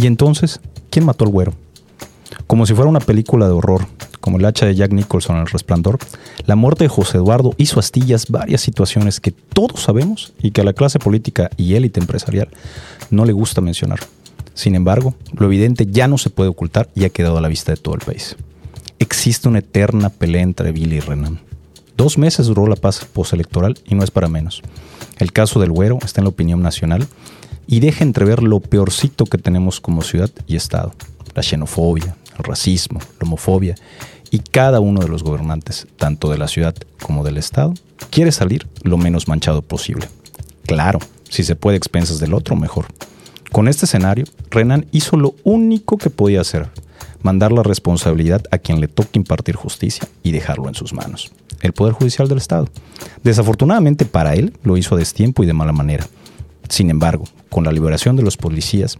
¿Y entonces quién mató al güero? Como si fuera una película de horror, como el hacha de Jack Nicholson en El Resplandor, la muerte de José Eduardo hizo astillas varias situaciones que todos sabemos y que a la clase política y élite empresarial no le gusta mencionar. Sin embargo, lo evidente ya no se puede ocultar y ha quedado a la vista de todo el país. Existe una eterna pelea entre Billy y Renan. Dos meses duró la paz postelectoral y no es para menos. El caso del güero está en la opinión nacional y deja entrever lo peorcito que tenemos como ciudad y Estado. La xenofobia, el racismo, la homofobia y cada uno de los gobernantes, tanto de la ciudad como del Estado, quiere salir lo menos manchado posible. Claro, si se puede expensas del otro, mejor. Con este escenario, Renan hizo lo único que podía hacer, mandar la responsabilidad a quien le toque impartir justicia y dejarlo en sus manos, el Poder Judicial del Estado. Desafortunadamente para él lo hizo a destiempo y de mala manera. Sin embargo, con la liberación de los policías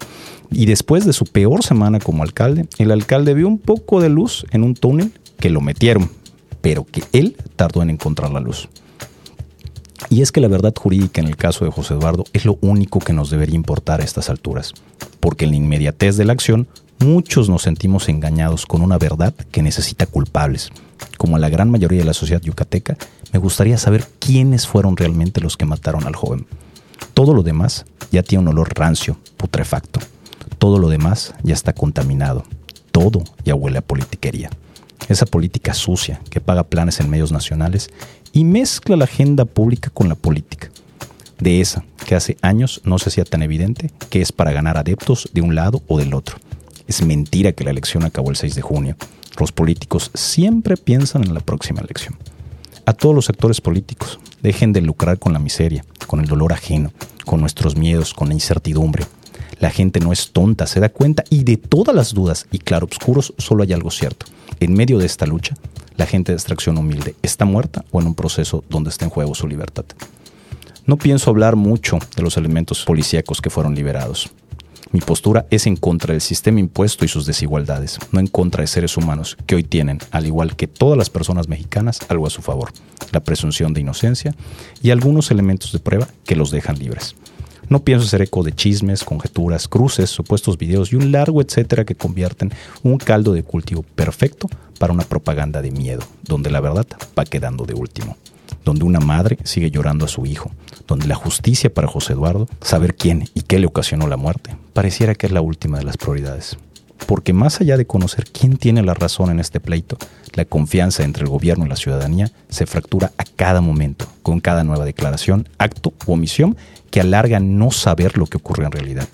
y después de su peor semana como alcalde, el alcalde vio un poco de luz en un túnel que lo metieron, pero que él tardó en encontrar la luz. Y es que la verdad jurídica en el caso de José Eduardo es lo único que nos debería importar a estas alturas, porque en la inmediatez de la acción muchos nos sentimos engañados con una verdad que necesita culpables. Como la gran mayoría de la sociedad yucateca, me gustaría saber quiénes fueron realmente los que mataron al joven. Todo lo demás ya tiene un olor rancio, putrefacto. Todo lo demás ya está contaminado. Todo ya huele a politiquería. Esa política sucia que paga planes en medios nacionales y mezcla la agenda pública con la política. De esa que hace años no se hacía tan evidente que es para ganar adeptos de un lado o del otro. Es mentira que la elección acabó el 6 de junio. Los políticos siempre piensan en la próxima elección. A todos los actores políticos, dejen de lucrar con la miseria, con el dolor ajeno, con nuestros miedos, con la incertidumbre. La gente no es tonta, se da cuenta y de todas las dudas y claroscuros solo hay algo cierto. En medio de esta lucha, la gente de extracción humilde está muerta o en un proceso donde está en juego su libertad. No pienso hablar mucho de los elementos policíacos que fueron liberados. Mi postura es en contra del sistema impuesto y sus desigualdades, no en contra de seres humanos que hoy tienen, al igual que todas las personas mexicanas, algo a su favor, la presunción de inocencia y algunos elementos de prueba que los dejan libres. No pienso hacer eco de chismes, conjeturas, cruces, supuestos videos y un largo etcétera que convierten un caldo de cultivo perfecto para una propaganda de miedo, donde la verdad va quedando de último, donde una madre sigue llorando a su hijo, donde la justicia para José Eduardo, saber quién y qué le ocasionó la muerte, pareciera que es la última de las prioridades. Porque más allá de conocer quién tiene la razón en este pleito, la confianza entre el gobierno y la ciudadanía se fractura a cada momento, con cada nueva declaración, acto u omisión que alarga no saber lo que ocurre en realidad.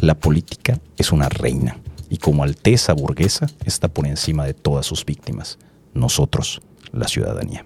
La política es una reina y como alteza burguesa está por encima de todas sus víctimas, nosotros, la ciudadanía.